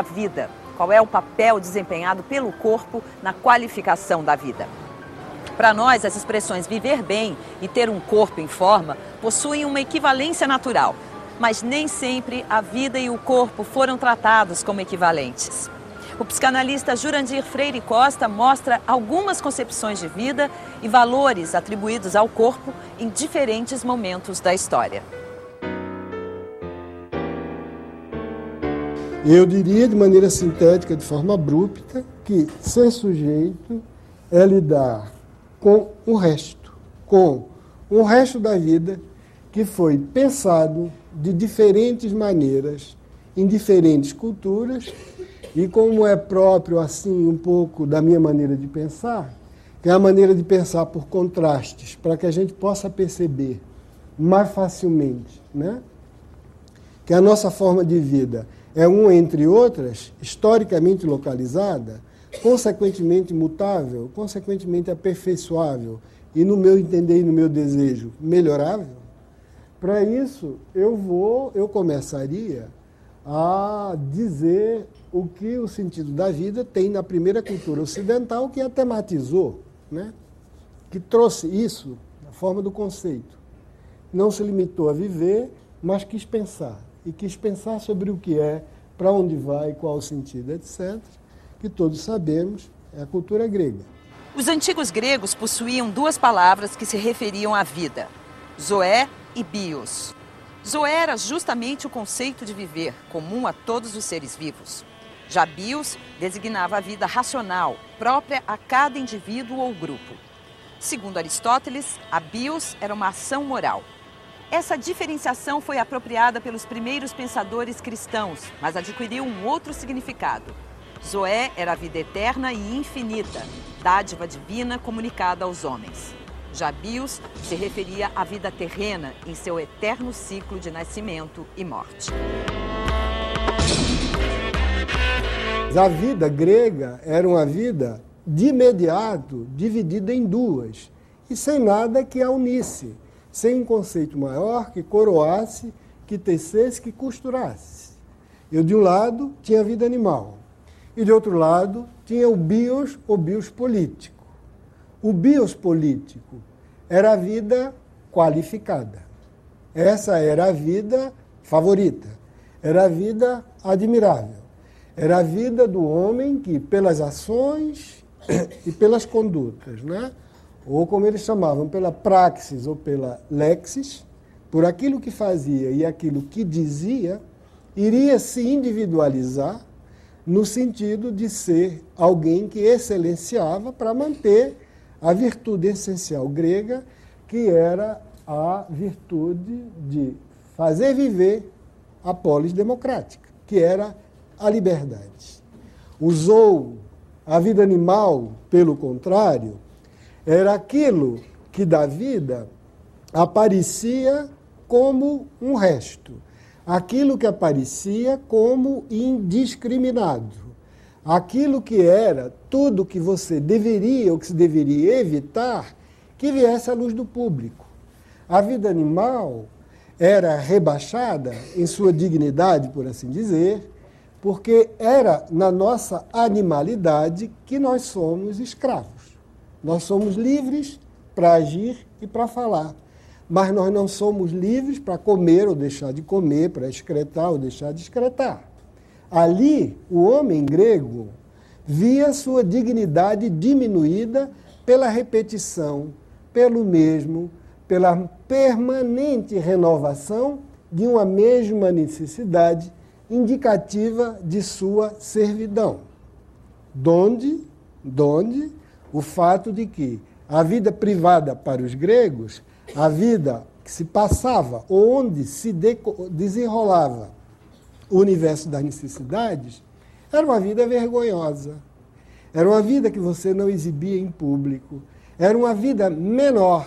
a vida? Qual é o papel desempenhado pelo corpo na qualificação da vida? Para nós, as expressões viver bem e ter um corpo em forma possuem uma equivalência natural, mas nem sempre a vida e o corpo foram tratados como equivalentes. O psicanalista Jurandir Freire Costa mostra algumas concepções de vida e valores atribuídos ao corpo em diferentes momentos da história. Eu diria de maneira sintética, de forma abrupta, que ser sujeito é lidar com o resto, com o resto da vida que foi pensado de diferentes maneiras, em diferentes culturas, e como é próprio, assim, um pouco da minha maneira de pensar, que é a maneira de pensar por contrastes, para que a gente possa perceber mais facilmente, né? que a nossa forma de vida é um entre outras, historicamente localizada, consequentemente mutável, consequentemente aperfeiçoável e, no meu entender e no meu desejo, melhorável, para isso eu vou, eu começaria a dizer o que o sentido da vida tem na primeira cultura ocidental que a tematizou, né? que trouxe isso na forma do conceito. Não se limitou a viver, mas quis pensar e quis pensar sobre o que é, para onde vai, qual o sentido, etc., que todos sabemos é a cultura grega. Os antigos gregos possuíam duas palavras que se referiam à vida: zoé e bios. Zoé era justamente o conceito de viver, comum a todos os seres vivos. Já bios designava a vida racional, própria a cada indivíduo ou grupo. Segundo Aristóteles, a bios era uma ação moral, essa diferenciação foi apropriada pelos primeiros pensadores cristãos, mas adquiriu um outro significado. Zoé era a vida eterna e infinita, dádiva divina comunicada aos homens. Já Bios se referia à vida terrena em seu eterno ciclo de nascimento e morte. A vida grega era uma vida de imediato dividida em duas e sem nada que a unisse sem um conceito maior que coroasse, que tecesse, que costurasse. Eu, de um lado, tinha a vida animal, e de outro lado, tinha o bios, o bios político. O bios político era a vida qualificada. Essa era a vida favorita, era a vida admirável. Era a vida do homem que, pelas ações e pelas condutas, né? Ou como eles chamavam, pela praxis ou pela lexis, por aquilo que fazia e aquilo que dizia, iria se individualizar no sentido de ser alguém que excelenciava para manter a virtude essencial grega, que era a virtude de fazer viver a polis democrática, que era a liberdade. Usou a vida animal, pelo contrário, era aquilo que da vida aparecia como um resto, aquilo que aparecia como indiscriminado, aquilo que era tudo que você deveria ou que se deveria evitar que viesse à luz do público. A vida animal era rebaixada em sua dignidade, por assim dizer, porque era na nossa animalidade que nós somos escravos. Nós somos livres para agir e para falar, mas nós não somos livres para comer ou deixar de comer, para excretar ou deixar de excretar. Ali, o homem grego via sua dignidade diminuída pela repetição, pelo mesmo, pela permanente renovação de uma mesma necessidade indicativa de sua servidão. Donde, donde o fato de que a vida privada para os gregos, a vida que se passava, onde se desenrolava o universo das necessidades, era uma vida vergonhosa. Era uma vida que você não exibia em público. Era uma vida menor.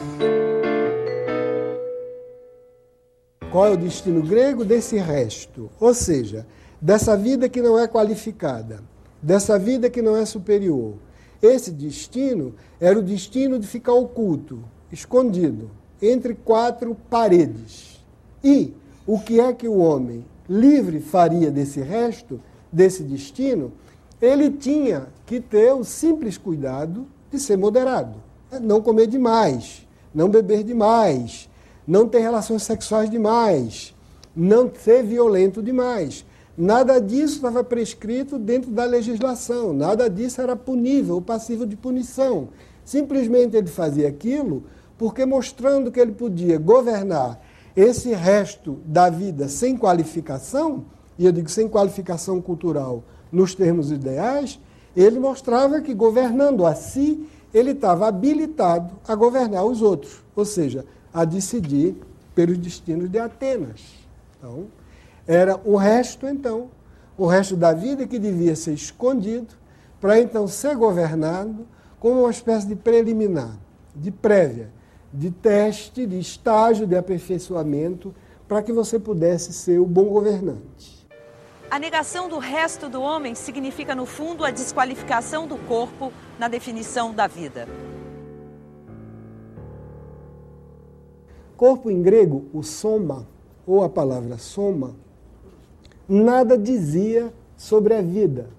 Qual é o destino grego desse resto? Ou seja, dessa vida que não é qualificada, dessa vida que não é superior, esse destino era o destino de ficar oculto, escondido, entre quatro paredes. E o que é que o homem livre faria desse resto? desse destino, ele tinha que ter o simples cuidado de ser moderado. Não comer demais, não beber demais, não ter relações sexuais demais, não ser violento demais. Nada disso estava prescrito dentro da legislação, nada disso era punível passivo de punição. Simplesmente ele fazia aquilo porque, mostrando que ele podia governar esse resto da vida sem qualificação, e eu digo sem qualificação cultural nos termos ideais, ele mostrava que governando a si, ele estava habilitado a governar os outros, ou seja, a decidir pelos destinos de Atenas. Então, era o resto, então, o resto da vida que devia ser escondido, para então ser governado como uma espécie de preliminar, de prévia, de teste, de estágio de aperfeiçoamento, para que você pudesse ser o bom governante. A negação do resto do homem significa, no fundo, a desqualificação do corpo na definição da vida. Corpo em grego, o soma, ou a palavra soma, nada dizia sobre a vida.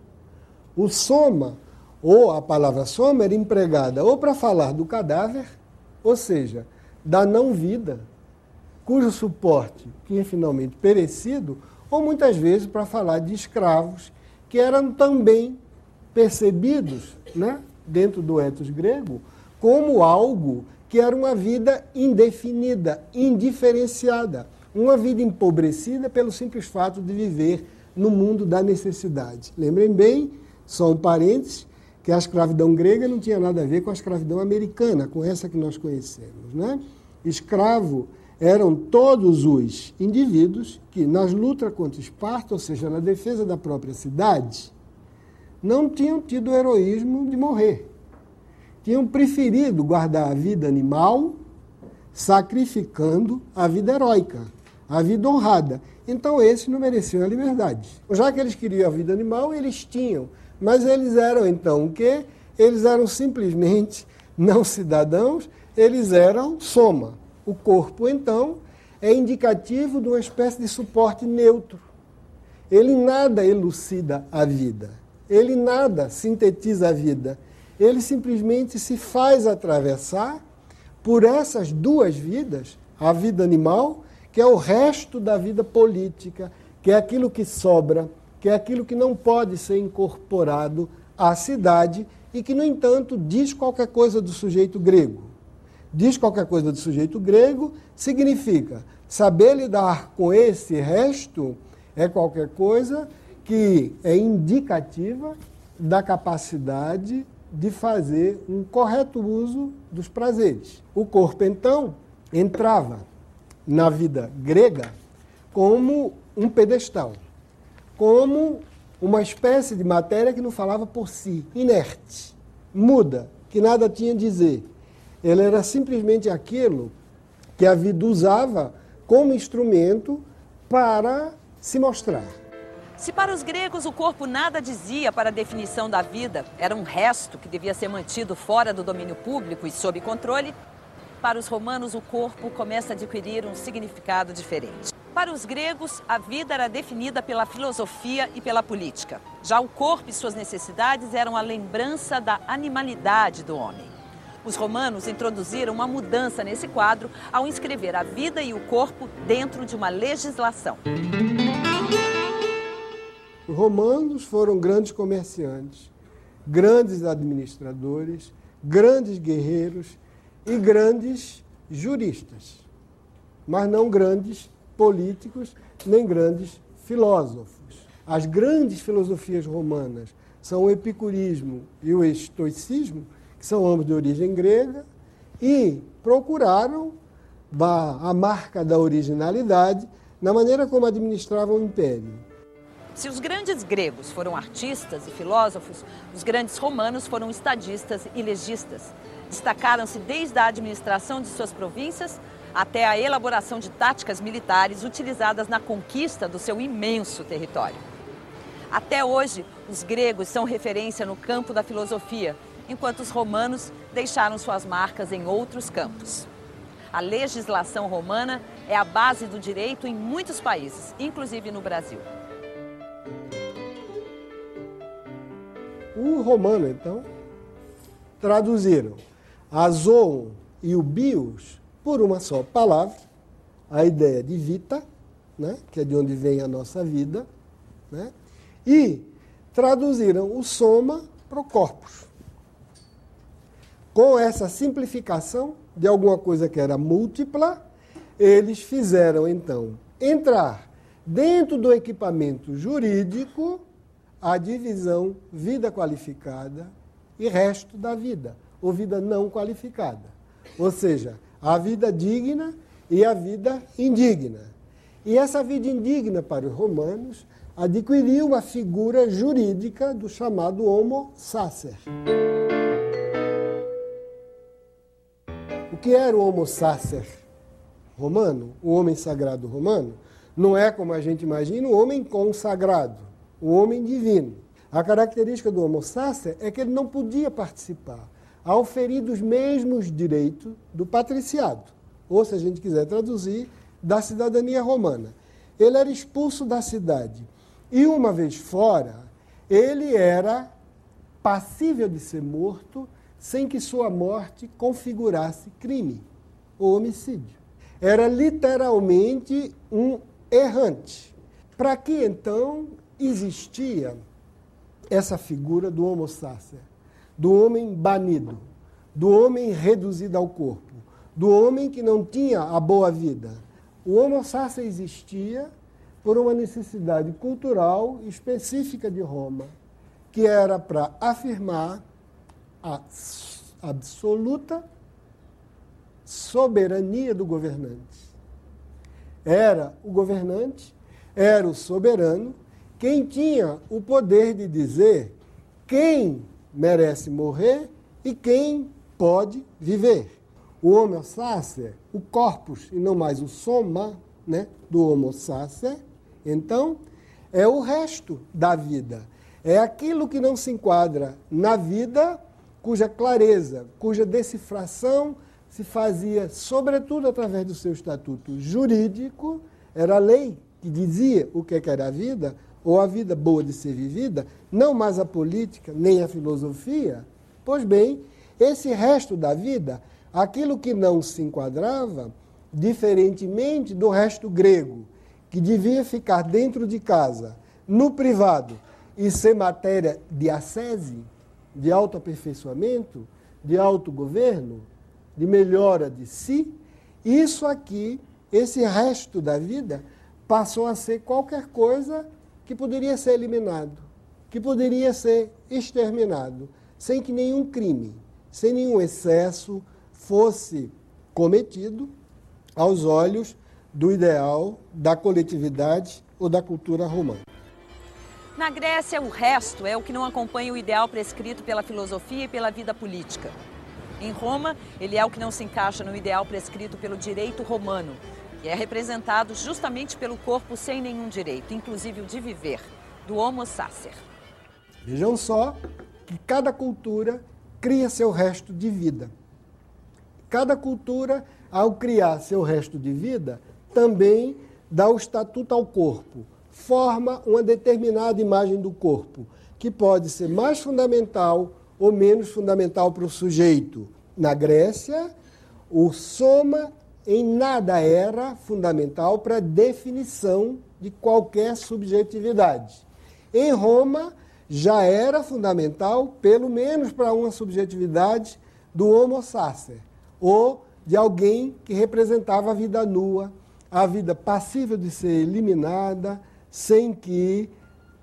O soma, ou a palavra soma, era empregada ou para falar do cadáver, ou seja, da não-vida, cujo suporte tinha finalmente perecido, ou muitas vezes para falar de escravos que eram também percebidos, né, dentro do etos grego, como algo que era uma vida indefinida, indiferenciada, uma vida empobrecida pelo simples fato de viver no mundo da necessidade. Lembrem bem, só um parênteses, que a escravidão grega não tinha nada a ver com a escravidão americana, com essa que nós conhecemos. Né? Escravo eram todos os indivíduos que, nas lutas contra Esparta, ou seja, na defesa da própria cidade, não tinham tido o heroísmo de morrer. Tinham preferido guardar a vida animal, sacrificando a vida heróica a vida honrada. Então esses não mereciam a liberdade. Já que eles queriam a vida animal, eles tinham. Mas eles eram então o quê? Eles eram simplesmente não cidadãos, eles eram soma. O corpo, então, é indicativo de uma espécie de suporte neutro. Ele nada elucida a vida. Ele nada sintetiza a vida. Ele simplesmente se faz atravessar por essas duas vidas, a vida animal que é o resto da vida política, que é aquilo que sobra, que é aquilo que não pode ser incorporado à cidade e que, no entanto, diz qualquer coisa do sujeito grego. Diz qualquer coisa do sujeito grego significa saber lidar com esse resto é qualquer coisa que é indicativa da capacidade de fazer um correto uso dos prazeres. O corpo, então, entrava na vida grega como um pedestal, como uma espécie de matéria que não falava por si, inerte, muda, que nada tinha a dizer. Ele era simplesmente aquilo que a vida usava como instrumento para se mostrar. Se para os gregos o corpo nada dizia para a definição da vida, era um resto que devia ser mantido fora do domínio público e sob controle, para os romanos, o corpo começa a adquirir um significado diferente. Para os gregos, a vida era definida pela filosofia e pela política. Já o corpo e suas necessidades eram a lembrança da animalidade do homem. Os romanos introduziram uma mudança nesse quadro ao inscrever a vida e o corpo dentro de uma legislação. Os romanos foram grandes comerciantes, grandes administradores, grandes guerreiros e grandes juristas, mas não grandes políticos nem grandes filósofos. As grandes filosofias romanas são o epicurismo e o estoicismo, que são ambos de origem grega, e procuraram a marca da originalidade na maneira como administravam o império. Se os grandes gregos foram artistas e filósofos, os grandes romanos foram estadistas e legistas. Destacaram-se desde a administração de suas províncias até a elaboração de táticas militares utilizadas na conquista do seu imenso território. Até hoje, os gregos são referência no campo da filosofia, enquanto os romanos deixaram suas marcas em outros campos. A legislação romana é a base do direito em muitos países, inclusive no Brasil. O romano, então, traduziram a zoon e o bios por uma só palavra, a ideia de vita, né, que é de onde vem a nossa vida, né, e traduziram o soma para o corpus. Com essa simplificação de alguma coisa que era múltipla, eles fizeram então entrar dentro do equipamento jurídico a divisão vida qualificada e resto da vida, ou vida não qualificada. Ou seja, a vida digna e a vida indigna. E essa vida indigna para os romanos adquiriu uma figura jurídica do chamado homo sacer. O que era o homo sacer romano, o homem sagrado romano? Não é como a gente imagina o homem consagrado, o homem divino. A característica do homo sacer é que ele não podia participar, ao ferir dos mesmos direitos do patriciado, ou se a gente quiser traduzir, da cidadania romana. Ele era expulso da cidade e, uma vez fora, ele era passível de ser morto sem que sua morte configurasse crime ou homicídio. Era literalmente um errante. Para que então existia essa figura do homo sacer, do homem banido, do homem reduzido ao corpo, do homem que não tinha a boa vida? O homo sacer existia por uma necessidade cultural específica de Roma, que era para afirmar a absoluta soberania do governante era o governante, era o soberano, quem tinha o poder de dizer quem merece morrer e quem pode viver. O homo sacer, o corpus e não mais o soma né, do homo sacer, então, é o resto da vida. É aquilo que não se enquadra na vida, cuja clareza, cuja decifração se fazia, sobretudo através do seu estatuto jurídico, era a lei que dizia o que era a vida, ou a vida boa de ser vivida, não mais a política, nem a filosofia. Pois bem, esse resto da vida, aquilo que não se enquadrava, diferentemente do resto grego, que devia ficar dentro de casa, no privado, e ser matéria de ascese, de autoaperfeiçoamento, de autogoverno, de melhora de si, isso aqui, esse resto da vida, passou a ser qualquer coisa que poderia ser eliminado, que poderia ser exterminado, sem que nenhum crime, sem nenhum excesso fosse cometido aos olhos do ideal da coletividade ou da cultura romana. Na Grécia, o resto é o que não acompanha o ideal prescrito pela filosofia e pela vida política. Em Roma, ele é o que não se encaixa no ideal prescrito pelo direito romano, que é representado justamente pelo corpo sem nenhum direito, inclusive o de viver, do homo sacer. Vejam só que cada cultura cria seu resto de vida. Cada cultura, ao criar seu resto de vida, também dá o estatuto ao corpo, forma uma determinada imagem do corpo, que pode ser mais fundamental ou menos fundamental para o sujeito. Na Grécia, o soma em nada era fundamental para a definição de qualquer subjetividade. Em Roma, já era fundamental, pelo menos para uma subjetividade do homo sacer, ou de alguém que representava a vida nua, a vida passível de ser eliminada, sem que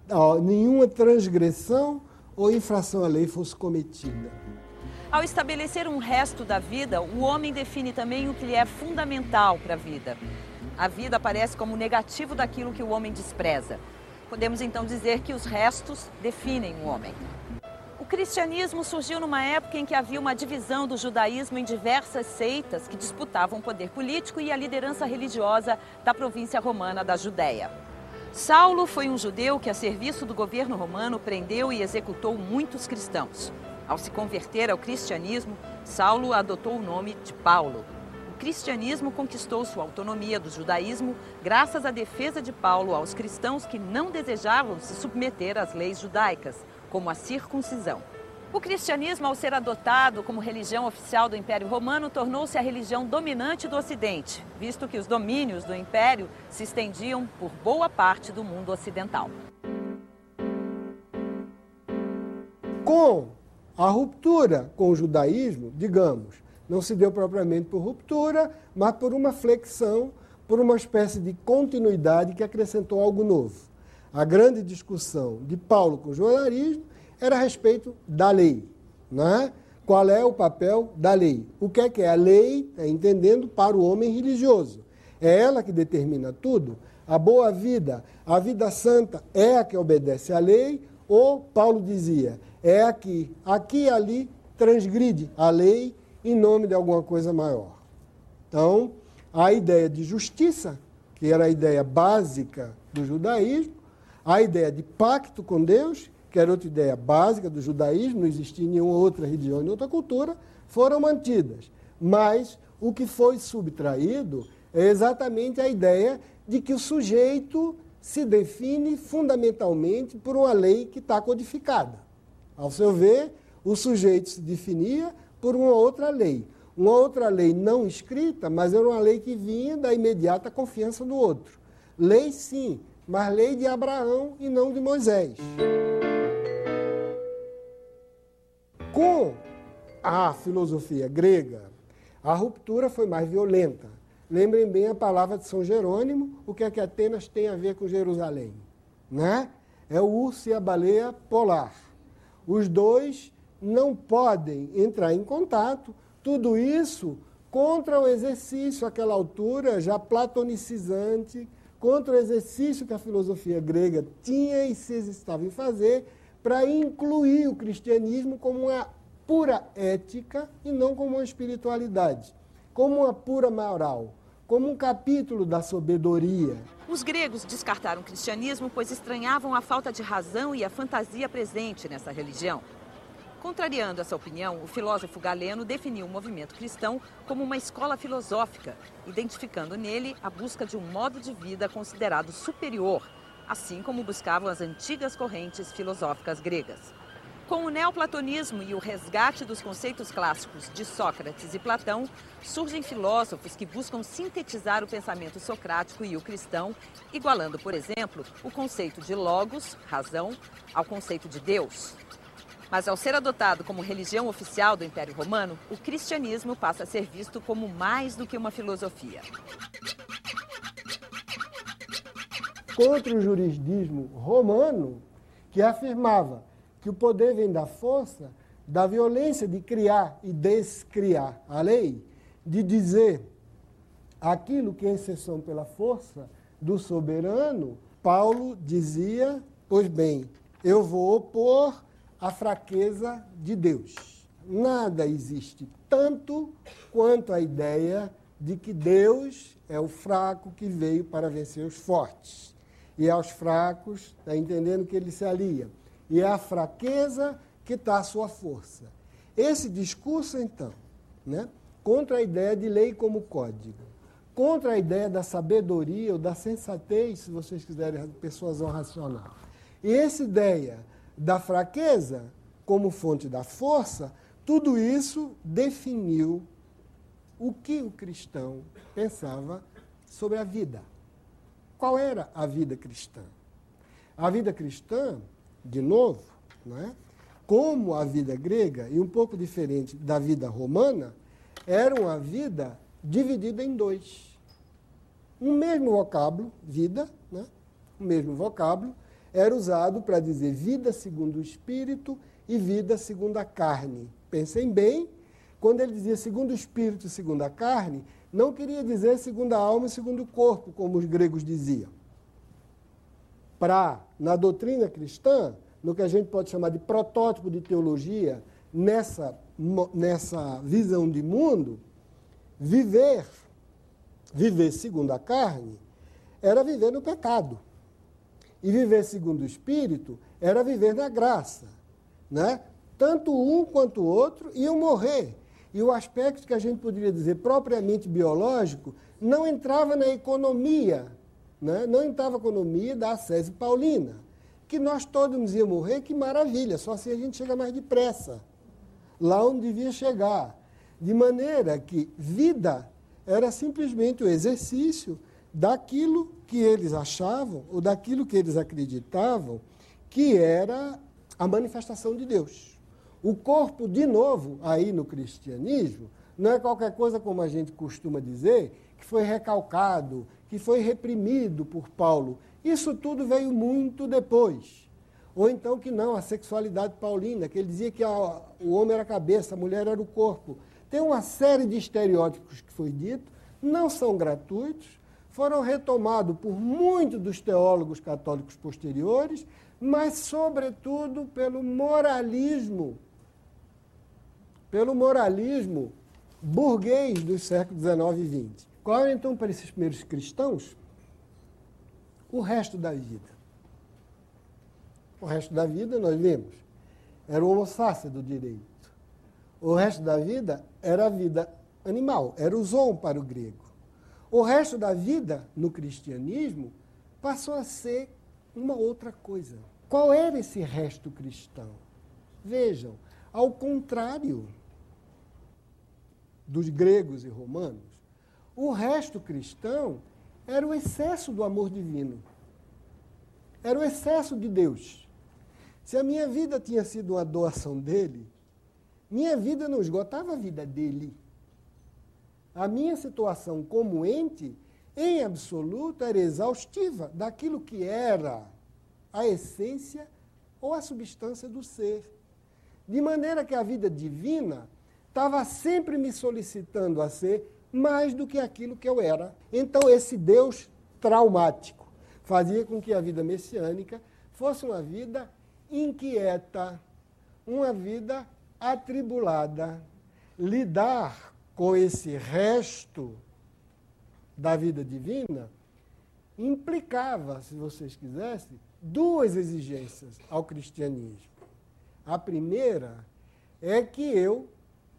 ó, nenhuma transgressão ou infração à lei fosse cometida. Ao estabelecer um resto da vida, o homem define também o que lhe é fundamental para a vida. A vida aparece como negativo daquilo que o homem despreza. Podemos então dizer que os restos definem o homem. O cristianismo surgiu numa época em que havia uma divisão do judaísmo em diversas seitas que disputavam o poder político e a liderança religiosa da província romana da Judéia. Saulo foi um judeu que, a serviço do governo romano, prendeu e executou muitos cristãos. Ao se converter ao cristianismo, Saulo adotou o nome de Paulo. O cristianismo conquistou sua autonomia do judaísmo graças à defesa de Paulo aos cristãos que não desejavam se submeter às leis judaicas, como a circuncisão. O cristianismo, ao ser adotado como religião oficial do Império Romano, tornou-se a religião dominante do Ocidente, visto que os domínios do Império se estendiam por boa parte do mundo ocidental. Com a ruptura com o judaísmo, digamos, não se deu propriamente por ruptura, mas por uma flexão, por uma espécie de continuidade que acrescentou algo novo. A grande discussão de Paulo com o judaísmo era a respeito da lei. Né? Qual é o papel da lei? O que é que é a lei, é entendendo, para o homem religioso? É ela que determina tudo? A boa vida, a vida santa é a que obedece à lei? Ou, Paulo dizia, é a que, aqui e ali, transgride a lei em nome de alguma coisa maior? Então, a ideia de justiça, que era a ideia básica do judaísmo, a ideia de pacto com Deus que era outra ideia básica do judaísmo, não existia nenhuma outra religião, nenhuma outra cultura, foram mantidas. Mas o que foi subtraído é exatamente a ideia de que o sujeito se define fundamentalmente por uma lei que está codificada. Ao seu ver, o sujeito se definia por uma outra lei. Uma outra lei não escrita, mas era uma lei que vinha da imediata confiança do outro. Lei, sim, mas lei de Abraão e não de Moisés. Com a filosofia grega, a ruptura foi mais violenta. Lembrem bem a palavra de São Jerônimo, o que é que Atenas tem a ver com Jerusalém? Né? É o urso e a baleia polar. Os dois não podem entrar em contato, tudo isso contra o exercício, àquela altura já platonicizante, contra o exercício que a filosofia grega tinha e se estava em fazer para incluir o cristianismo como uma pura ética e não como uma espiritualidade, como uma pura moral, como um capítulo da sabedoria. Os gregos descartaram o cristianismo pois estranhavam a falta de razão e a fantasia presente nessa religião. Contrariando essa opinião, o filósofo galeno definiu o movimento cristão como uma escola filosófica, identificando nele a busca de um modo de vida considerado superior assim como buscavam as antigas correntes filosóficas gregas. Com o neoplatonismo e o resgate dos conceitos clássicos de Sócrates e Platão, surgem filósofos que buscam sintetizar o pensamento socrático e o cristão, igualando, por exemplo, o conceito de logos, razão, ao conceito de Deus. Mas ao ser adotado como religião oficial do Império Romano, o cristianismo passa a ser visto como mais do que uma filosofia contra o juridismo romano, que afirmava que o poder vem da força, da violência de criar e descriar a lei, de dizer aquilo que é exceção pela força do soberano, Paulo dizia: Pois bem, eu vou opor a fraqueza de Deus. Nada existe tanto quanto a ideia de que Deus é o fraco que veio para vencer os fortes e aos fracos, está entendendo que ele se alia. E é a fraqueza que está a sua força. Esse discurso, então, né, contra a ideia de lei como código, contra a ideia da sabedoria ou da sensatez, se vocês quiserem, persuasão racional. E essa ideia da fraqueza como fonte da força, tudo isso definiu o que o cristão pensava sobre a vida. Qual era a vida cristã? A vida cristã, de novo, não é? como a vida grega, e um pouco diferente da vida romana, era uma vida dividida em dois. Um mesmo vocábulo, vida, né? o mesmo vocábulo, era usado para dizer vida segundo o espírito e vida segundo a carne. Pensem bem, quando ele dizia segundo o espírito e segundo a carne, não queria dizer segundo a alma e segundo o corpo, como os gregos diziam. Para, na doutrina cristã, no que a gente pode chamar de protótipo de teologia, nessa, nessa visão de mundo, viver, viver segundo a carne, era viver no pecado. E viver segundo o Espírito era viver na graça. Né? Tanto um quanto o outro iam morrer. E o aspecto que a gente poderia dizer propriamente biológico não entrava na economia, né? não entrava na economia da sese paulina, que nós todos íamos morrer, que maravilha, só assim a gente chega mais depressa, lá onde devia chegar. De maneira que vida era simplesmente o exercício daquilo que eles achavam, ou daquilo que eles acreditavam, que era a manifestação de Deus. O corpo, de novo, aí no cristianismo, não é qualquer coisa como a gente costuma dizer, que foi recalcado, que foi reprimido por Paulo. Isso tudo veio muito depois. Ou então que não, a sexualidade paulina, que ele dizia que a, o homem era a cabeça, a mulher era o corpo. Tem uma série de estereótipos que foi dito, não são gratuitos, foram retomados por muitos dos teólogos católicos posteriores, mas, sobretudo, pelo moralismo, pelo moralismo burguês dos séculos XIX e XX. Qual era, então, para esses primeiros cristãos, o resto da vida? O resto da vida, nós vimos, era o homo do direito. O resto da vida era a vida animal, era o zoon para o grego. O resto da vida, no cristianismo, passou a ser uma outra coisa. Qual era esse resto cristão? Vejam, ao contrário dos gregos e romanos, o resto cristão era o excesso do amor divino. Era o excesso de Deus. Se a minha vida tinha sido uma doação dele, minha vida não esgotava a vida dele. A minha situação como ente, em absoluto, era exaustiva daquilo que era a essência ou a substância do ser. De maneira que a vida divina estava sempre me solicitando a ser mais do que aquilo que eu era. Então, esse Deus traumático fazia com que a vida messiânica fosse uma vida inquieta, uma vida atribulada. Lidar com esse resto da vida divina, implicava, se vocês quisessem, duas exigências ao cristianismo. A primeira é que eu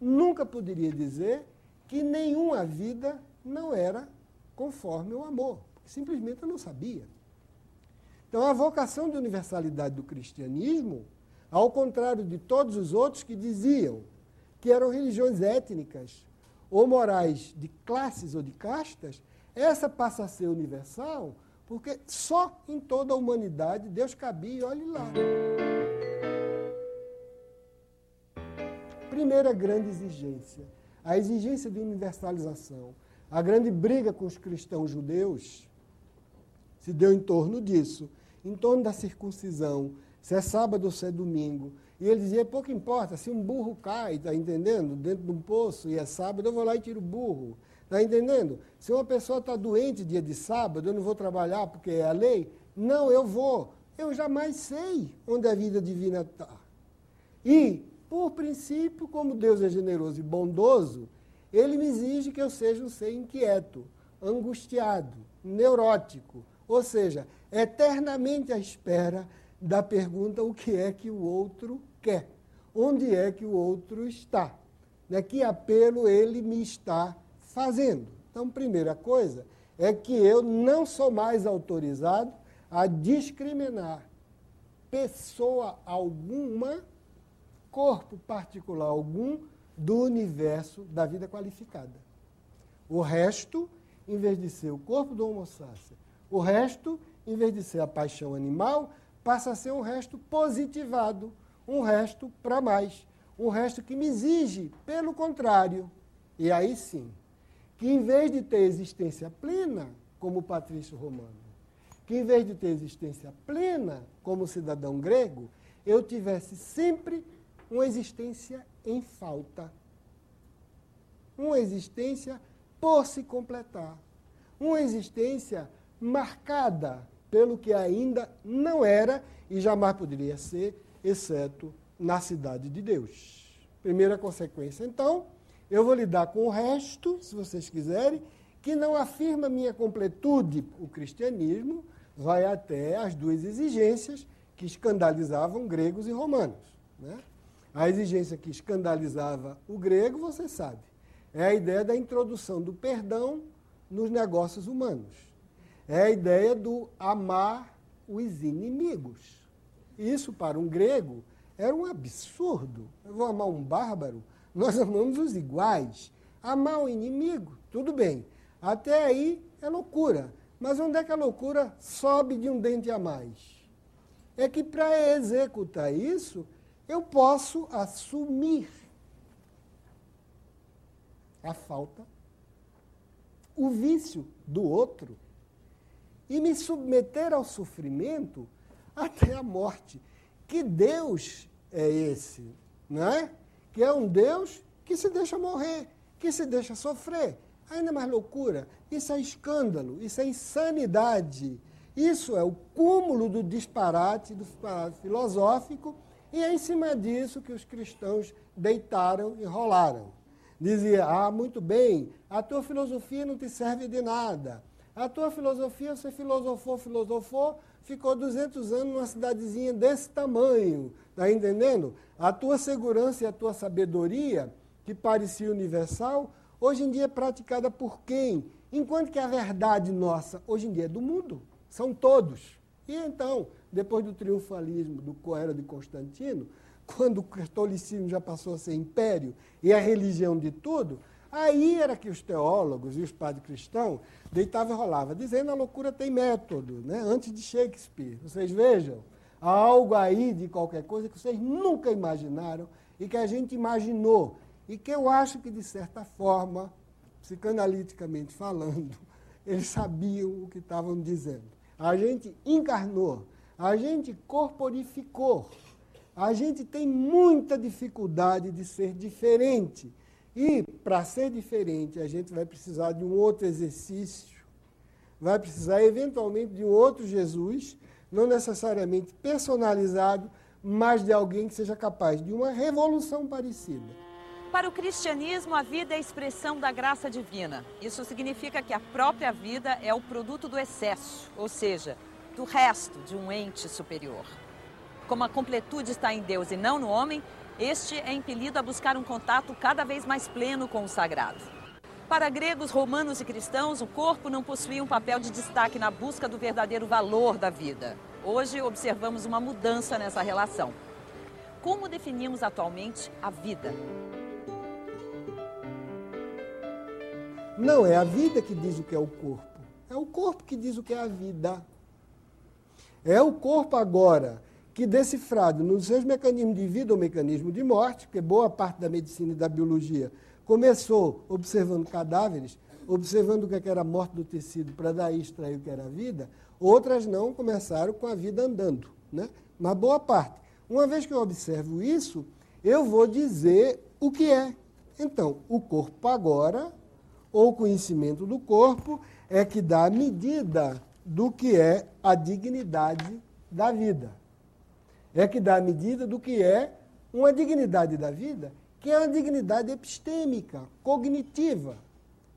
nunca poderia dizer que nenhuma vida não era conforme o amor, simplesmente eu não sabia. Então, a vocação de universalidade do cristianismo, ao contrário de todos os outros que diziam que eram religiões étnicas, ou morais de classes ou de castas, essa passa a ser universal, porque só em toda a humanidade Deus cabia, olhe lá. Primeira grande exigência, a exigência de universalização. A grande briga com os cristãos judeus se deu em torno disso, em torno da circuncisão, se é sábado ou se é domingo. E ele dizia, pouco importa, se um burro cai, está entendendo? Dentro de um poço e é sábado, eu vou lá e tiro o burro. Está entendendo? Se uma pessoa está doente dia de sábado, eu não vou trabalhar porque é a lei. Não, eu vou. Eu jamais sei onde a vida divina está. E, por princípio, como Deus é generoso e bondoso, ele me exige que eu seja um ser inquieto, angustiado, neurótico, ou seja, eternamente à espera da pergunta o que é que o outro quer, onde é que o outro está, né? que apelo ele me está fazendo. Então, primeira coisa é que eu não sou mais autorizado a discriminar pessoa alguma, corpo particular algum do universo da vida qualificada. O resto, em vez de ser o corpo do homo sapiens, o resto, em vez de ser a paixão animal, passa a ser um resto positivado, um resto para mais, um resto que me exige, pelo contrário. E aí sim, que em vez de ter existência plena, como patrício romano, que em vez de ter existência plena, como cidadão grego, eu tivesse sempre uma existência em falta. Uma existência por se completar. Uma existência marcada pelo que ainda não era e jamais poderia ser, exceto na cidade de Deus. Primeira consequência. Então, eu vou lidar com o resto, se vocês quiserem, que não afirma minha completude. O cristianismo vai até as duas exigências que escandalizavam gregos e romanos. Né? A exigência que escandalizava o grego, você sabe, é a ideia da introdução do perdão nos negócios humanos é a ideia do amar os inimigos. Isso para um grego era um absurdo. Eu vou amar um bárbaro? Nós amamos os iguais. Amar o inimigo, tudo bem. Até aí é loucura. Mas onde é que a loucura sobe de um dente a mais? É que para executar isso, eu posso assumir a falta, o vício do outro e me submeter ao sofrimento até a morte. Que Deus é esse, não é? Que é um Deus que se deixa morrer, que se deixa sofrer. Ainda mais loucura. Isso é escândalo, isso é insanidade. Isso é o cúmulo do disparate, do disparate filosófico, e é em cima disso que os cristãos deitaram e rolaram. Dizia, ah, muito bem, a tua filosofia não te serve de nada. A tua filosofia, você filosofou, filosofou, ficou 200 anos numa cidadezinha desse tamanho, está entendendo? A tua segurança e a tua sabedoria, que parecia universal, hoje em dia é praticada por quem? Enquanto que a verdade nossa, hoje em dia, é do mundo, são todos. E então, depois do triunfalismo do Coelho de Constantino, quando o catolicismo já passou a ser império e a religião de tudo, aí era que os teólogos e os padres cristãos deitavam e rolavam, dizendo a loucura tem método, né? antes de Shakespeare. Vocês vejam, há algo aí de qualquer coisa que vocês nunca imaginaram e que a gente imaginou. E que eu acho que, de certa forma, psicanaliticamente falando, eles sabiam o que estavam dizendo. A gente encarnou, a gente corporificou a gente tem muita dificuldade de ser diferente. E, para ser diferente, a gente vai precisar de um outro exercício, vai precisar, eventualmente, de um outro Jesus, não necessariamente personalizado, mas de alguém que seja capaz de uma revolução parecida. Para o cristianismo, a vida é a expressão da graça divina. Isso significa que a própria vida é o produto do excesso, ou seja, do resto de um ente superior. Como a completude está em Deus e não no homem, este é impelido a buscar um contato cada vez mais pleno com o sagrado. Para gregos, romanos e cristãos, o corpo não possuía um papel de destaque na busca do verdadeiro valor da vida. Hoje observamos uma mudança nessa relação. Como definimos atualmente a vida? Não é a vida que diz o que é o corpo, é o corpo que diz o que é a vida. É o corpo agora que decifrado nos seus mecanismos de vida ou mecanismo de morte, porque boa parte da medicina e da biologia começou observando cadáveres, observando o que era a morte do tecido para daí extrair o que era a vida, outras não começaram com a vida andando, né? mas boa parte. Uma vez que eu observo isso, eu vou dizer o que é. Então, o corpo agora, ou o conhecimento do corpo, é que dá a medida do que é a dignidade da vida é que dá a medida do que é uma dignidade da vida, que é uma dignidade epistêmica, cognitiva.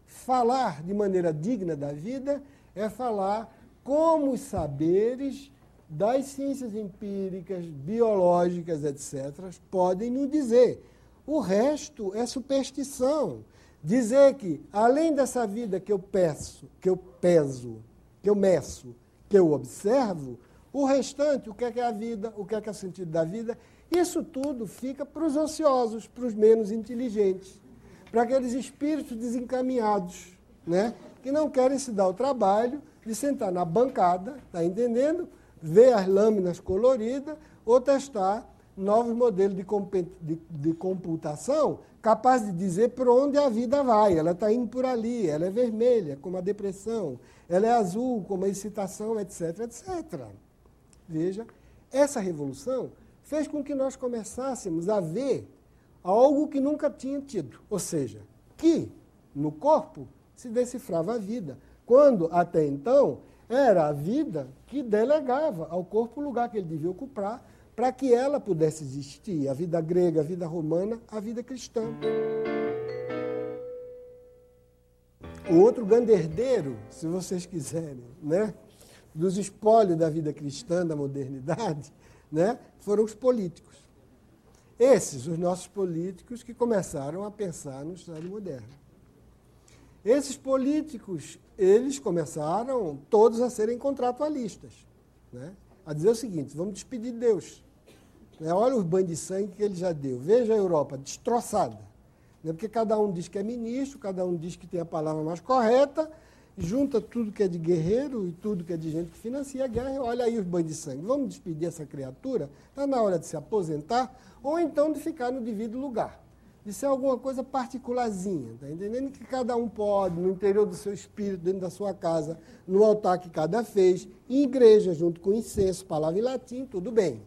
Falar de maneira digna da vida é falar como os saberes das ciências empíricas, biológicas, etc., podem nos dizer. O resto é superstição. Dizer que, além dessa vida que eu peço, que eu peso, que eu meço, que eu observo, o restante, o que é, que é a vida, o que é, que é o sentido da vida, isso tudo fica para os ociosos, para os menos inteligentes, para aqueles espíritos desencaminhados, né? que não querem se dar o trabalho de sentar na bancada, está entendendo? Ver as lâminas coloridas ou testar novos modelos de, de, de computação capazes de dizer por onde a vida vai. Ela está indo por ali, ela é vermelha, como a depressão, ela é azul, como a excitação, etc, etc. Veja, essa revolução fez com que nós começássemos a ver algo que nunca tinha tido, ou seja, que no corpo se decifrava a vida, quando até então era a vida que delegava ao corpo o lugar que ele devia ocupar para que ela pudesse existir, a vida grega, a vida romana, a vida cristã. O outro ganderdeiro, se vocês quiserem, né? dos espólios da vida cristã, da modernidade, né, foram os políticos. Esses, os nossos políticos que começaram a pensar no Estado moderno. Esses políticos, eles começaram todos a serem contratualistas. Né? a dizer o seguinte: vamos despedir de Deus. Né? Olha os banhos de sangue que ele já deu. Veja a Europa destroçada. Né? Porque cada um diz que é ministro, cada um diz que tem a palavra mais correta, junta tudo que é de guerreiro e tudo que é de gente que financia a guerra. Olha aí os banhos de sangue. Vamos despedir essa criatura? Está na hora de se aposentar ou então de ficar no devido lugar. De ser alguma coisa particularzinha, está entendendo? Que cada um pode, no interior do seu espírito, dentro da sua casa, no altar que cada fez, em igreja, junto com incenso, palavra em latim, tudo bem.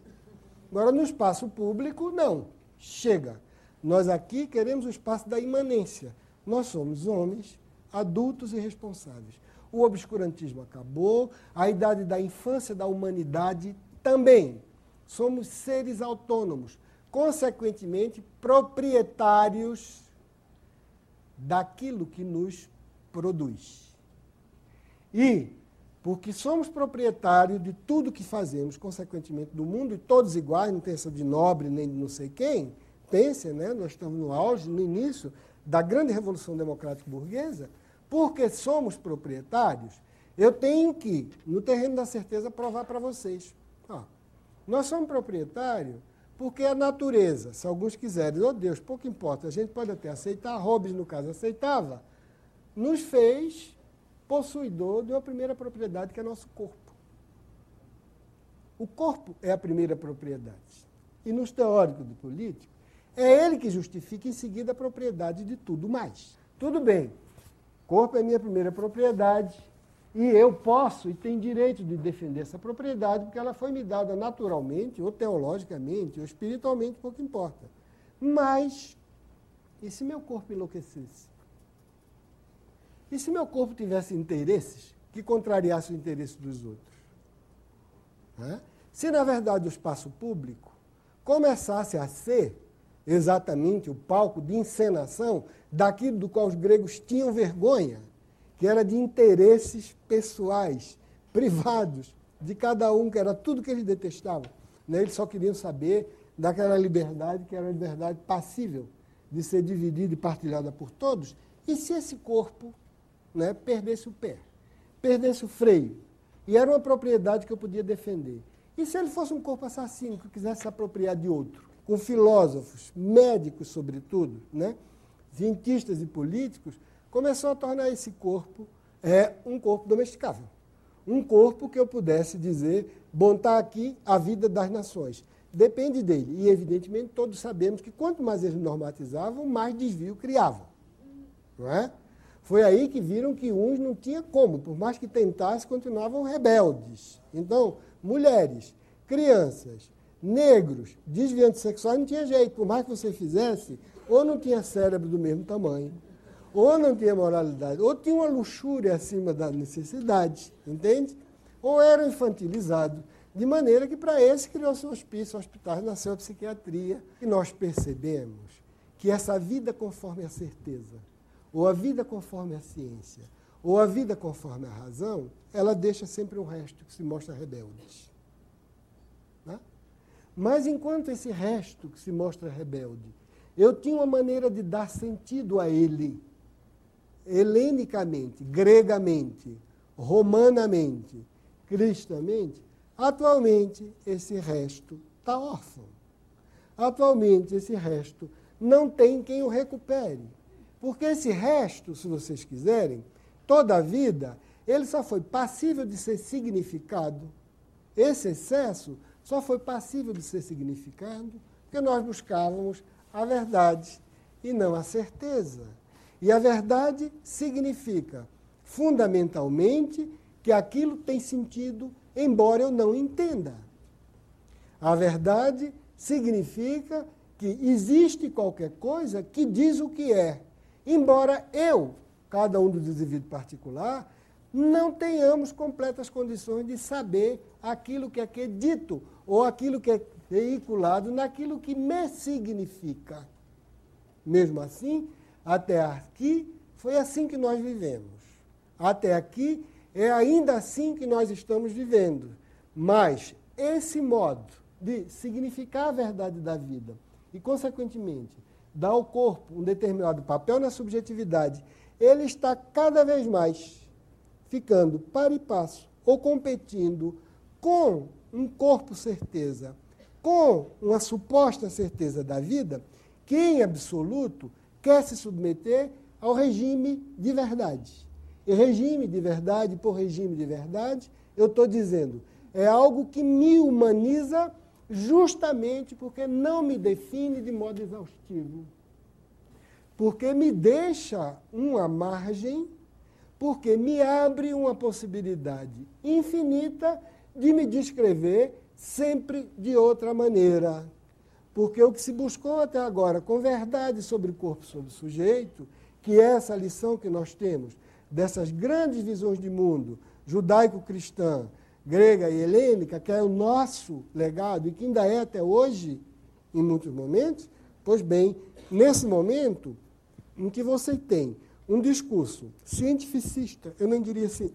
Agora, no espaço público, não. Chega. Nós aqui queremos o espaço da imanência. Nós somos homens adultos e responsáveis. O obscurantismo acabou, a idade da infância da humanidade também. Somos seres autônomos, consequentemente proprietários daquilo que nos produz. E porque somos proprietários de tudo que fazemos, consequentemente, do mundo, e todos iguais, não tem essa de nobre nem de não sei quem. Né? nós estamos no auge, no início da grande revolução democrática burguesa, porque somos proprietários, eu tenho que, no terreno da certeza, provar para vocês. Ó, nós somos proprietários porque a natureza, se alguns quiserem, oh Deus, pouco importa, a gente pode até aceitar, Hobbes, no caso, aceitava, nos fez possuidor de uma primeira propriedade que é nosso corpo. O corpo é a primeira propriedade. E nos teóricos do político, é ele que justifica em seguida a propriedade de tudo mais. Tudo bem, corpo é minha primeira propriedade e eu posso e tenho direito de defender essa propriedade porque ela foi me dada naturalmente, ou teologicamente, ou espiritualmente, pouco importa. Mas, e se meu corpo enlouquecesse? E se meu corpo tivesse interesses que contrariassem o interesse dos outros? Se, na verdade, o espaço público começasse a ser exatamente o palco de encenação daquilo do qual os gregos tinham vergonha, que era de interesses pessoais, privados, de cada um, que era tudo que eles detestavam. Né? Eles só queriam saber daquela liberdade, que era a liberdade passível de ser dividida e partilhada por todos. E se esse corpo né, perdesse o pé, perdesse o freio, e era uma propriedade que eu podia defender. E se ele fosse um corpo assassino que quisesse se apropriar de outro? Com filósofos, médicos, sobretudo, né? cientistas e políticos, começou a tornar esse corpo é, um corpo domesticável. Um corpo que eu pudesse dizer, bom, está aqui a vida das nações. Depende dele. E, evidentemente, todos sabemos que quanto mais eles normatizavam, mais desvio criavam. Não é? Foi aí que viram que uns não tinha como, por mais que tentassem, continuavam rebeldes. Então, mulheres, crianças, negros, desviantes sexuais, não tinha jeito. Por mais que você fizesse, ou não tinha cérebro do mesmo tamanho, ou não tinha moralidade, ou tinha uma luxúria acima da necessidade, entende? Ou eram infantilizados. De maneira que para esse criou-se o hospício, hospitais, nasceu a psiquiatria. E nós percebemos que essa vida conforme a certeza, ou a vida conforme a ciência, ou a vida conforme a razão, ela deixa sempre um resto que se mostra rebelde. Mas enquanto esse resto que se mostra rebelde, eu tinha uma maneira de dar sentido a ele, helenicamente, gregamente, romanamente, cristamente, atualmente esse resto está órfão. Atualmente esse resto não tem quem o recupere. Porque esse resto, se vocês quiserem, toda a vida, ele só foi passível de ser significado. Esse excesso só foi passível de ser significado porque nós buscávamos a verdade e não a certeza. E a verdade significa, fundamentalmente, que aquilo tem sentido, embora eu não entenda. A verdade significa que existe qualquer coisa que diz o que é, embora eu, cada um dos indivíduos particular, não tenhamos completas condições de saber aquilo que é, que é dito ou aquilo que é veiculado naquilo que me significa. Mesmo assim, até aqui foi assim que nós vivemos. Até aqui é ainda assim que nós estamos vivendo. Mas esse modo de significar a verdade da vida e, consequentemente, dar ao corpo um determinado papel na subjetividade, ele está cada vez mais ficando para e passo ou competindo com um corpo certeza com uma suposta certeza da vida, que em absoluto quer se submeter ao regime de verdade. E regime de verdade por regime de verdade, eu estou dizendo, é algo que me humaniza justamente porque não me define de modo exaustivo. Porque me deixa uma margem, porque me abre uma possibilidade infinita de me descrever sempre de outra maneira. Porque o que se buscou até agora com verdade sobre o corpo, sobre o sujeito, que é essa lição que nós temos dessas grandes visões de mundo, judaico-cristã, grega e helênica, que é o nosso legado e que ainda é até hoje, em muitos momentos, pois bem, nesse momento em que você tem um discurso cientificista, eu não diria assim,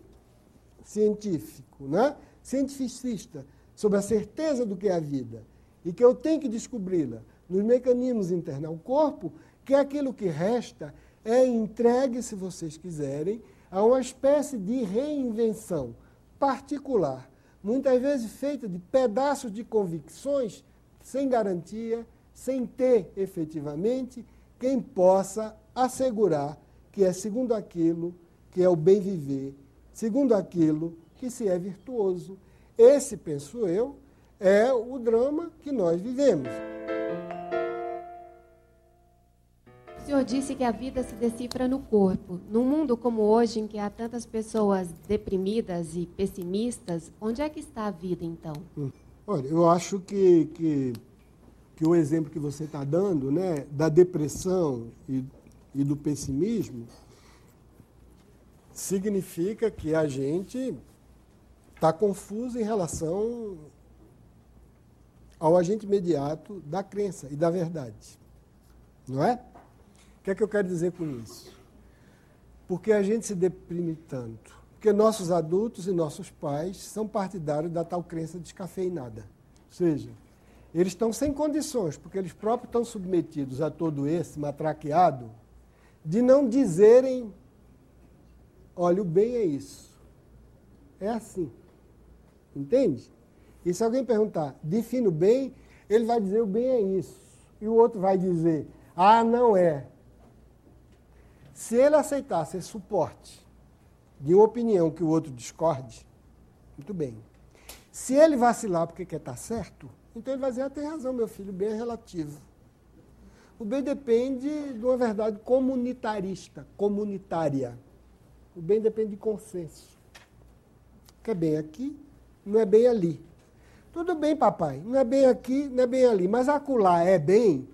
científico, né? Cientificista, sobre a certeza do que é a vida e que eu tenho que descobri-la nos mecanismos internos ao corpo, que aquilo que resta é entregue, se vocês quiserem, a uma espécie de reinvenção particular, muitas vezes feita de pedaços de convicções sem garantia, sem ter efetivamente quem possa assegurar que é segundo aquilo que é o bem viver, segundo aquilo que se é virtuoso. Esse, penso eu, é o drama que nós vivemos. O senhor disse que a vida se decifra no corpo. Num mundo como hoje, em que há tantas pessoas deprimidas e pessimistas, onde é que está a vida, então? Hum. Olha, eu acho que, que, que o exemplo que você está dando, né, da depressão e, e do pessimismo, significa que a gente está confuso em relação ao agente imediato da crença e da verdade. Não é? O que é que eu quero dizer com isso? Porque a gente se deprime tanto? Porque nossos adultos e nossos pais são partidários da tal crença descafeinada. Ou seja, eles estão sem condições, porque eles próprios estão submetidos a todo esse matraqueado, de não dizerem: olha, o bem é isso. É assim. Entende? E se alguém perguntar, defina o bem, ele vai dizer o bem é isso. E o outro vai dizer, ah, não é. Se ele aceitar ser suporte de uma opinião que o outro discorde, muito bem. Se ele vacilar porque quer estar certo, então ele vai dizer, ah, tem razão, meu filho, o bem é relativo. O bem depende de uma verdade comunitarista, comunitária. O bem depende de consenso. Quer bem aqui, não é bem ali. Tudo bem, papai, não é bem aqui, não é bem ali, mas acolá é bem?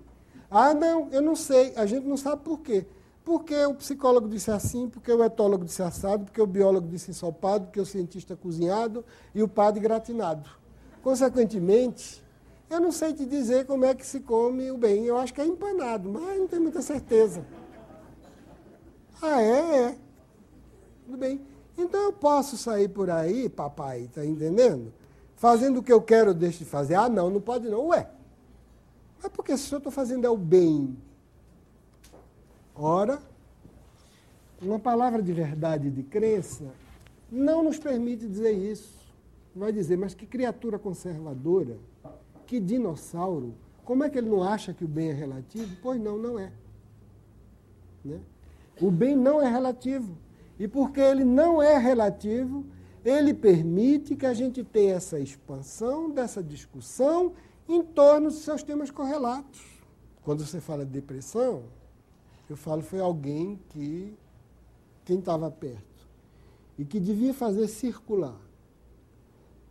Ah, não, eu não sei, a gente não sabe por quê. Porque o psicólogo disse assim, porque o etólogo disse assado, porque o biólogo disse ensopado, porque o cientista cozinhado e o padre gratinado. Consequentemente, eu não sei te dizer como é que se come o bem. Eu acho que é empanado, mas não tenho muita certeza. Ah, é? É. Tudo bem. Então eu posso sair por aí, papai, tá entendendo? Fazendo o que eu quero, deixo de fazer. Ah, não, não pode não. Ué, mas porque se eu estou fazendo é o bem. Ora, uma palavra de verdade de crença não nos permite dizer isso. Vai dizer, mas que criatura conservadora, que dinossauro, como é que ele não acha que o bem é relativo? Pois não, não é. Né? O bem não é relativo. E porque ele não é relativo, ele permite que a gente tenha essa expansão dessa discussão em torno dos seus temas correlatos. Quando você fala de depressão, eu falo foi alguém que quem estava perto e que devia fazer circular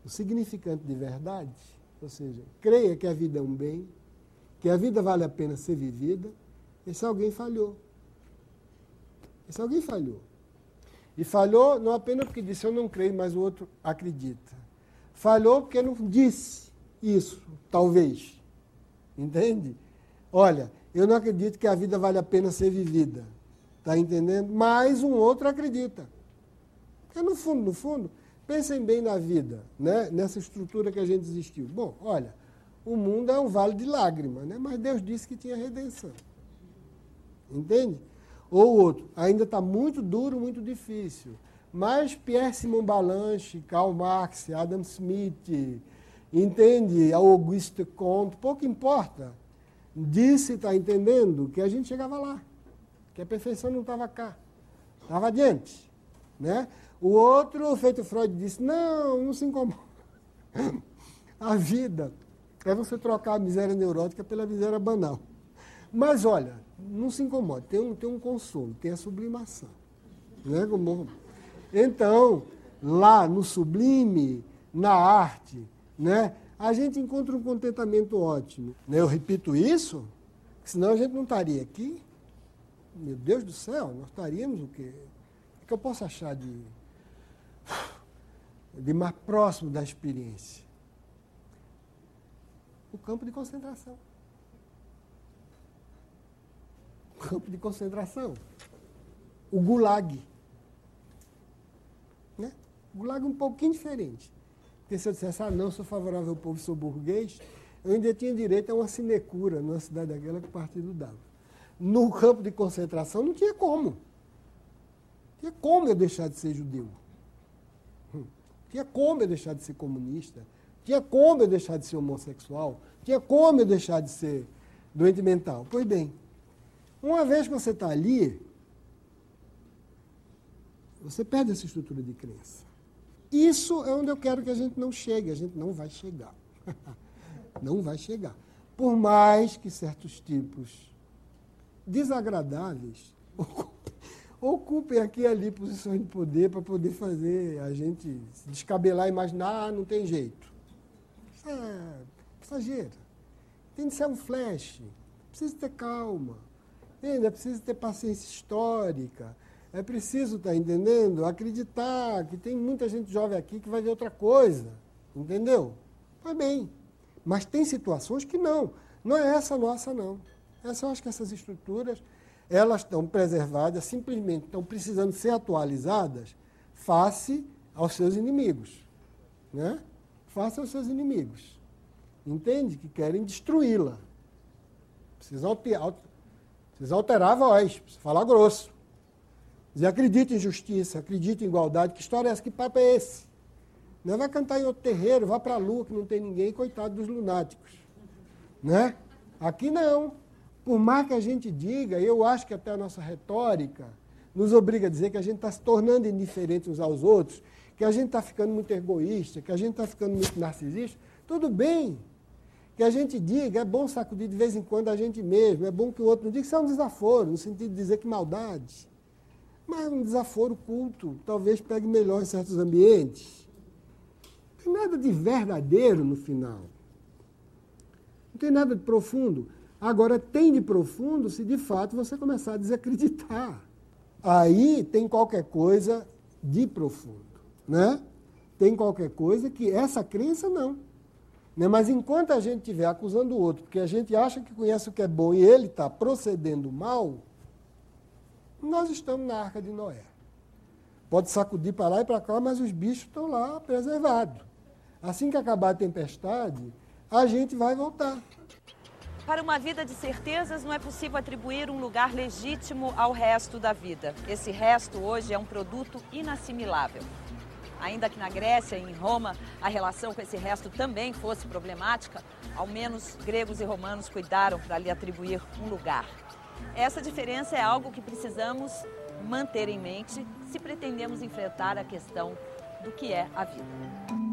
o significante de verdade, ou seja, creia que a vida é um bem, que a vida vale a pena ser vivida, esse alguém falhou. Esse alguém falhou. E falhou não apenas porque disse eu não creio, mas o outro acredita. Falhou porque não disse isso, talvez. Entende? Olha, eu não acredito que a vida vale a pena ser vivida. Está entendendo? Mas um outro acredita. Porque no fundo, no fundo, pensem bem na vida, né? nessa estrutura que a gente existiu. Bom, olha, o mundo é um vale de lágrimas, né? mas Deus disse que tinha redenção. Entende? Ou outro, ainda está muito duro, muito difícil. Mas Pierre Simon Balanche, Karl Marx, Adam Smith, entende? Auguste Comte, pouco importa. Disse, está entendendo, que a gente chegava lá, que a perfeição não estava cá, estava adiante. Né? O outro, feito Freud, disse, não, não se incomoda. A vida é você trocar a miséria neurótica pela miséria banal. Mas olha, não se incomode, tem um, tem um consolo, tem a sublimação. Né? Então, lá no sublime, na arte, né, a gente encontra um contentamento ótimo. Né? Eu repito isso, senão a gente não estaria aqui. Meu Deus do céu, nós estaríamos o quê? O que eu posso achar de, de mais próximo da experiência? O campo de concentração. O campo de concentração. O gulag. Né? O gulag é um pouquinho diferente. Porque se eu dissesse, ah, não, sou favorável ao povo, sou burguês, eu ainda tinha direito a uma sinecura numa cidade daquela que o partido dava. No campo de concentração não tinha como. Não tinha como eu deixar de ser judeu. Não hum. tinha como eu deixar de ser comunista. Tinha como eu deixar de ser homossexual? Tinha como eu deixar de ser doente mental? Pois bem, uma vez que você está ali, você perde essa estrutura de crença. Isso é onde eu quero que a gente não chegue. A gente não vai chegar. não vai chegar. Por mais que certos tipos desagradáveis ocupem aqui e ali posições de poder para poder fazer a gente se descabelar e imaginar, ah, não tem jeito. Isso é exagero. Tem de ser um flash. Precisa ter calma. Entende? É preciso ter paciência histórica. É preciso, tá entendendo? Acreditar que tem muita gente jovem aqui que vai ver outra coisa. Entendeu? Vai bem. Mas tem situações que não. Não é essa nossa, não. Essa, eu acho que essas estruturas, elas estão preservadas, simplesmente estão precisando ser atualizadas face aos seus inimigos. Né? Face aos seus inimigos entende? Que querem destruí-la. Precisa alterar, precisa alterar a voz, precisa falar grosso. Dizer, acredita em justiça, acredita em igualdade. Que história é essa? Que papo é esse? Não vai cantar em outro terreiro, vá para a lua que não tem ninguém, coitado dos lunáticos. Né? Aqui não. Por mais que a gente diga, eu acho que até a nossa retórica nos obriga a dizer que a gente está se tornando indiferente uns aos outros, que a gente está ficando muito egoísta, que a gente está ficando muito narcisista. Tudo bem, que a gente diga, é bom sacudir de vez em quando a gente mesmo, é bom que o outro não diga, isso é um desaforo, no sentido de dizer que maldade. Mas um desaforo culto, talvez pegue melhor em certos ambientes. Não tem nada de verdadeiro no final. Não tem nada de profundo. Agora, tem de profundo se de fato você começar a desacreditar. Aí tem qualquer coisa de profundo. Né? Tem qualquer coisa que essa crença não. Né? Mas enquanto a gente estiver acusando o outro, porque a gente acha que conhece o que é bom e ele está procedendo mal, nós estamos na arca de Noé. Pode sacudir para lá e para cá, mas os bichos estão lá preservados. Assim que acabar a tempestade, a gente vai voltar. Para uma vida de certezas, não é possível atribuir um lugar legítimo ao resto da vida. Esse resto hoje é um produto inassimilável. Ainda que na Grécia e em Roma a relação com esse resto também fosse problemática, ao menos gregos e romanos cuidaram para lhe atribuir um lugar. Essa diferença é algo que precisamos manter em mente se pretendemos enfrentar a questão do que é a vida.